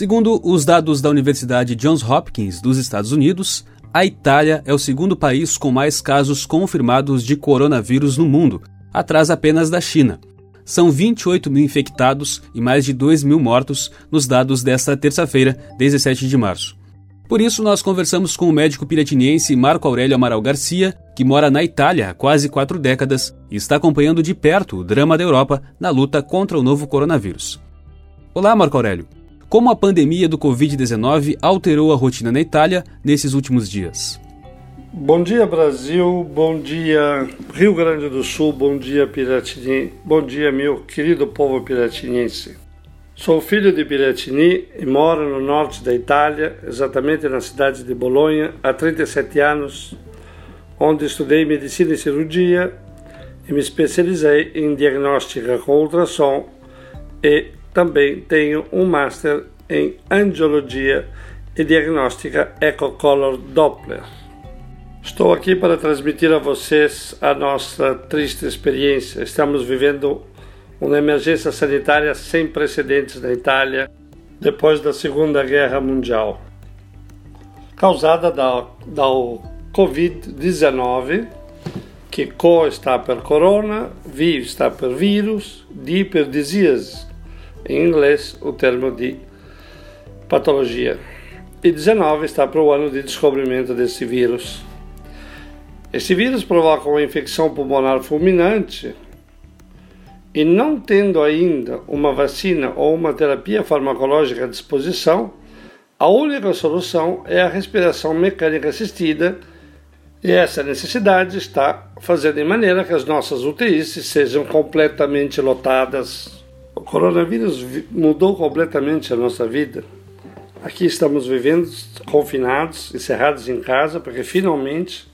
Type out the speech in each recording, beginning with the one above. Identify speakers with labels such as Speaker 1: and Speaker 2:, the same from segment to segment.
Speaker 1: Segundo os dados da Universidade Johns Hopkins dos Estados Unidos, a Itália é o segundo país com mais casos confirmados de coronavírus no mundo, atrás apenas da China. São 28 mil infectados e mais de 2 mil mortos nos dados desta terça-feira, 17 de março. Por isso, nós conversamos com o médico piratiniense Marco Aurélio Amaral Garcia, que mora na Itália há quase quatro décadas e está acompanhando de perto o drama da Europa na luta contra o novo coronavírus. Olá, Marco Aurélio. Como a pandemia do Covid-19 alterou a rotina na Itália nesses últimos dias?
Speaker 2: Bom dia, Brasil. Bom dia, Rio Grande do Sul. Bom dia, Piratini. Bom dia, meu querido povo piratinense. Sou filho de Piratini e moro no norte da Itália, exatamente na cidade de Bolonha, há 37 anos, onde estudei medicina e cirurgia e me especializei em diagnóstica com ultrassom e também tenho um Master em Angiologia e Diagnóstica Eco-Color Doppler. Estou aqui para transmitir a vocês a nossa triste experiência. Estamos vivendo uma emergência sanitária sem precedentes na Itália depois da Segunda Guerra Mundial, causada da, da Covid-19, que CO está per corona, V está per vírus, D per disease, em inglês o termo de patologia. E 19 está para o ano de descobrimento desse vírus. Esse vírus provoca uma infecção pulmonar fulminante e não tendo ainda uma vacina ou uma terapia farmacológica à disposição, a única solução é a respiração mecânica assistida e essa necessidade está fazendo de maneira que as nossas UTIs sejam completamente lotadas o coronavírus mudou completamente a nossa vida. Aqui estamos vivendo confinados, encerrados em casa, porque finalmente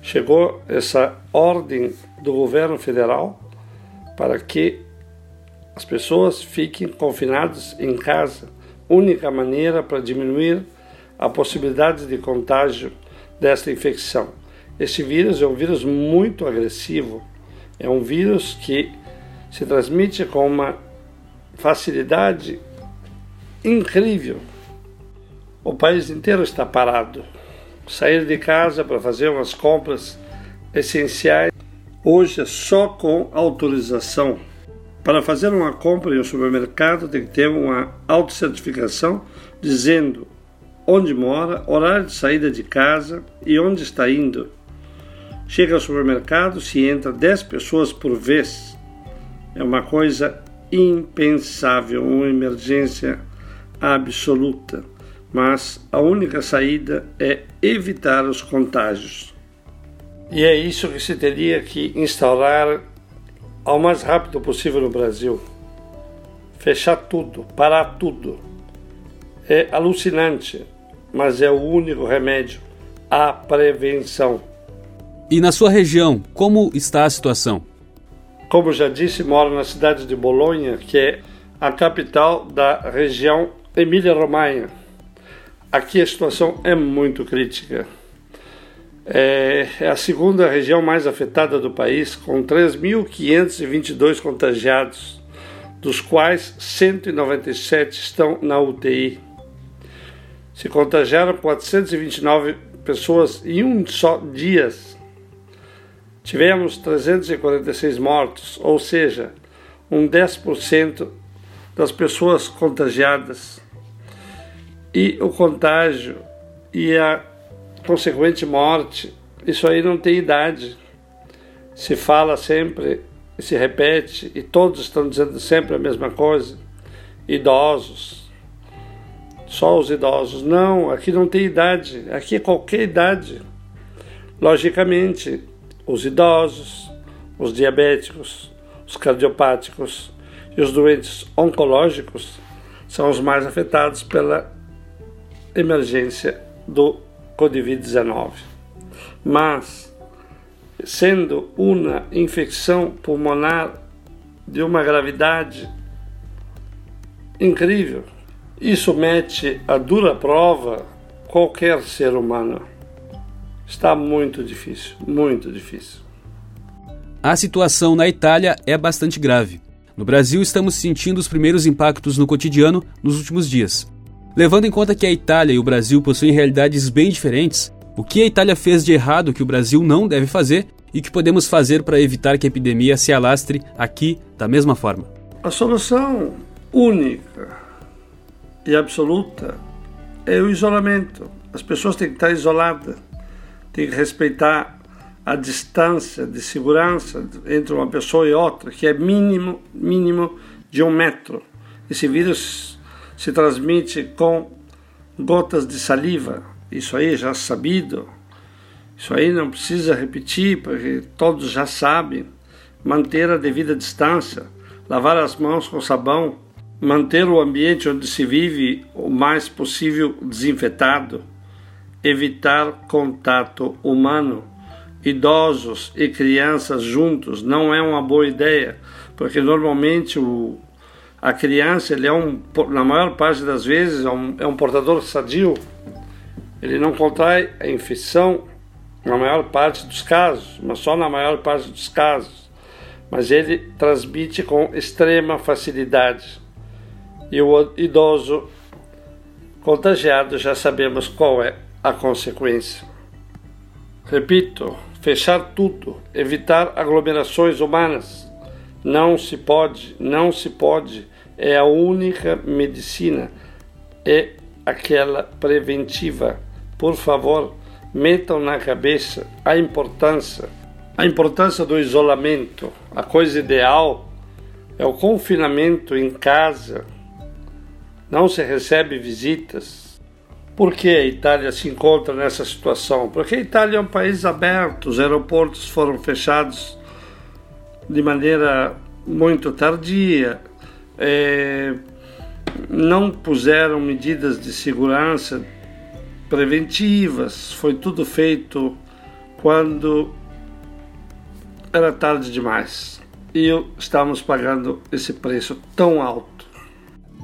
Speaker 2: chegou essa ordem do governo federal para que as pessoas fiquem confinadas em casa. Única maneira para diminuir a possibilidade de contágio desta infecção. Este vírus é um vírus muito agressivo. É um vírus que se transmite com uma facilidade incrível. O país inteiro está parado. Sair de casa para fazer umas compras essenciais hoje é só com autorização. Para fazer uma compra em um supermercado tem que ter uma autocertificação dizendo onde mora, horário de saída de casa e onde está indo. Chega ao supermercado, se entra 10 pessoas por vez. É uma coisa impensável, uma emergência absoluta, mas a única saída é evitar os contágios. E é isso que se teria que instaurar ao mais rápido possível no Brasil. Fechar tudo, parar tudo. É alucinante, mas é o único remédio a prevenção.
Speaker 1: E na sua região, como está a situação?
Speaker 2: Como já disse, moro na cidade de Bolonha, que é a capital da região Emília-Romanha. Aqui a situação é muito crítica. É, é a segunda região mais afetada do país, com 3.522 contagiados, dos quais 197 estão na UTI. Se contagiaram 429 pessoas em um só dia Tivemos 346 mortos, ou seja, um 10% das pessoas contagiadas. E o contágio e a consequente morte, isso aí não tem idade. Se fala sempre, se repete, e todos estão dizendo sempre a mesma coisa. Idosos. Só os idosos. Não, aqui não tem idade. Aqui é qualquer idade. Logicamente, os idosos, os diabéticos, os cardiopáticos e os doentes oncológicos são os mais afetados pela emergência do Covid-19. Mas, sendo uma infecção pulmonar de uma gravidade incrível, isso mete a dura prova qualquer ser humano. Está muito difícil, muito difícil.
Speaker 1: A situação na Itália é bastante grave. No Brasil, estamos sentindo os primeiros impactos no cotidiano nos últimos dias. Levando em conta que a Itália e o Brasil possuem realidades bem diferentes, o que a Itália fez de errado que o Brasil não deve fazer e o que podemos fazer para evitar que a epidemia se alastre aqui da mesma forma?
Speaker 2: A solução única e absoluta é o isolamento. As pessoas têm que estar isoladas, têm que respeitar a distância de segurança entre uma pessoa e outra, que é mínimo, mínimo de um metro. Esse vírus se transmite com gotas de saliva. Isso aí já é sabido. Isso aí não precisa repetir, porque todos já sabem. Manter a devida distância, lavar as mãos com sabão, manter o ambiente onde se vive o mais possível desinfetado, evitar contato humano. Idosos e crianças juntos não é uma boa ideia, porque normalmente o, a criança, ele é um, na maior parte das vezes, é um, é um portador sadio. Ele não contrai a infecção na maior parte dos casos, mas só na maior parte dos casos. Mas ele transmite com extrema facilidade. E o idoso contagiado já sabemos qual é a consequência. Repito, fechar tudo, evitar aglomerações humanas não se pode, não se pode. É a única medicina. É aquela preventiva. Por favor, metam na cabeça a importância, a importância do isolamento. A coisa ideal é o confinamento em casa. Não se recebe visitas. Por que a Itália se encontra nessa situação? Porque a Itália é um país aberto, os aeroportos foram fechados de maneira muito tardia, é, não puseram medidas de segurança preventivas, foi tudo feito quando era tarde demais e estamos pagando esse preço tão alto.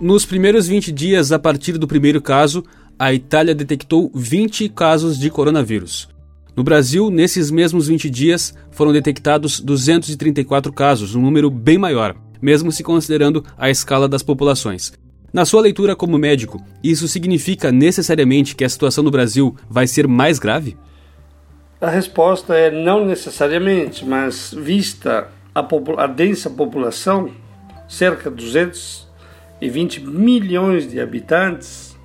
Speaker 1: Nos primeiros 20 dias a partir do primeiro caso, a Itália detectou 20 casos de coronavírus. No Brasil, nesses mesmos 20 dias, foram detectados 234 casos, um número bem maior, mesmo se considerando a escala das populações. Na sua leitura como médico, isso significa necessariamente que a situação no Brasil vai ser mais grave?
Speaker 2: A resposta é não necessariamente, mas vista a, a densa população, cerca de 220 milhões de habitantes,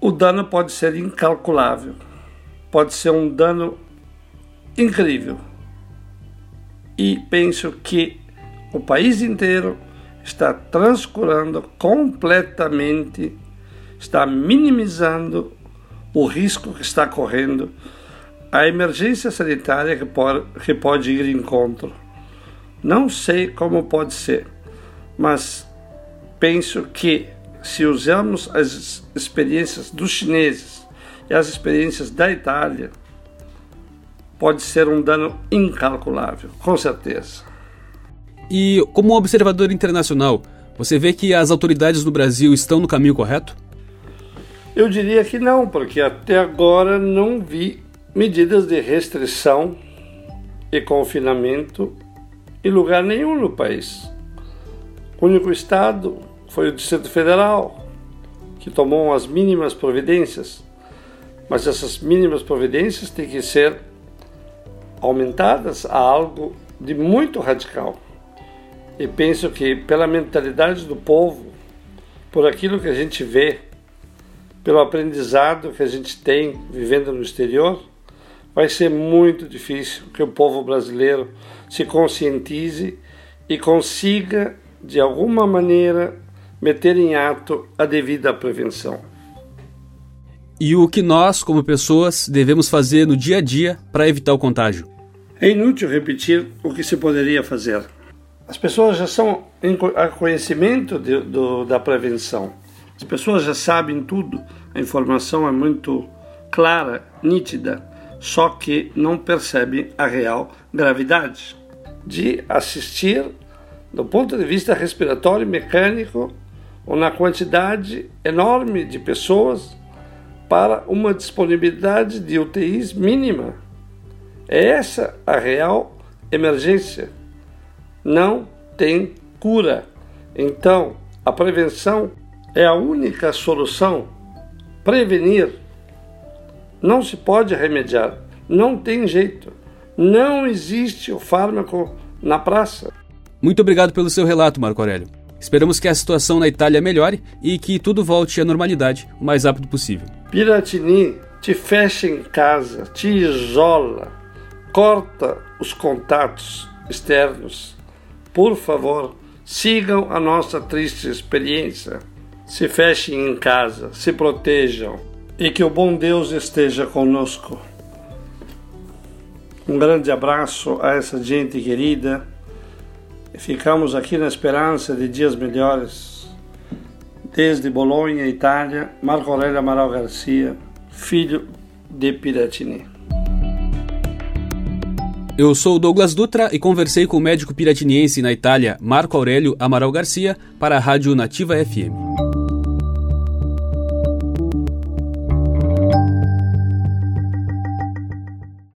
Speaker 2: o dano pode ser incalculável pode ser um dano incrível. E penso que o país inteiro está transcurando completamente, está minimizando o risco que está correndo a emergência sanitária que pode, que pode ir em encontro. Não sei como pode ser, mas penso que se usamos as experiências dos chineses e as experiências da Itália, pode ser um dano incalculável, com certeza.
Speaker 1: E como observador internacional, você vê que as autoridades do Brasil estão no caminho correto?
Speaker 2: Eu diria que não, porque até agora não vi medidas de restrição e confinamento em lugar nenhum no país. O único estado foi o Distrito Federal, que tomou as mínimas providências mas essas mínimas providências têm que ser aumentadas a algo de muito radical. E penso que pela mentalidade do povo, por aquilo que a gente vê, pelo aprendizado que a gente tem vivendo no exterior, vai ser muito difícil que o povo brasileiro se conscientize e consiga, de alguma maneira, meter em ato a devida prevenção
Speaker 1: e o que nós, como pessoas, devemos fazer no dia a dia para evitar o contágio.
Speaker 2: É inútil repetir o que se poderia fazer. As pessoas já são em conhecimento de, do, da prevenção. As pessoas já sabem tudo. A informação é muito clara, nítida, só que não percebem a real gravidade de assistir do ponto de vista respiratório mecânico ou na quantidade enorme de pessoas para uma disponibilidade de UTIs mínima. É essa a real emergência. Não tem cura. Então, a prevenção é a única solução. Prevenir. Não se pode remediar. Não tem jeito. Não existe o fármaco na praça.
Speaker 1: Muito obrigado pelo seu relato, Marco Aurélio. Esperamos que a situação na Itália melhore e que tudo volte à normalidade o mais rápido possível.
Speaker 2: Piratini te fecha em casa, te isola, corta os contatos externos. Por favor, sigam a nossa triste experiência. Se fechem em casa, se protejam e que o bom Deus esteja conosco. Um grande abraço a essa gente querida e ficamos aqui na esperança de dias melhores. Desde Bolonha, Itália, Marco Aurélio Amaral Garcia, filho de Piratini.
Speaker 1: Eu sou Douglas Dutra e conversei com o médico piratiniense na Itália, Marco Aurélio Amaral Garcia, para a Rádio Nativa FM.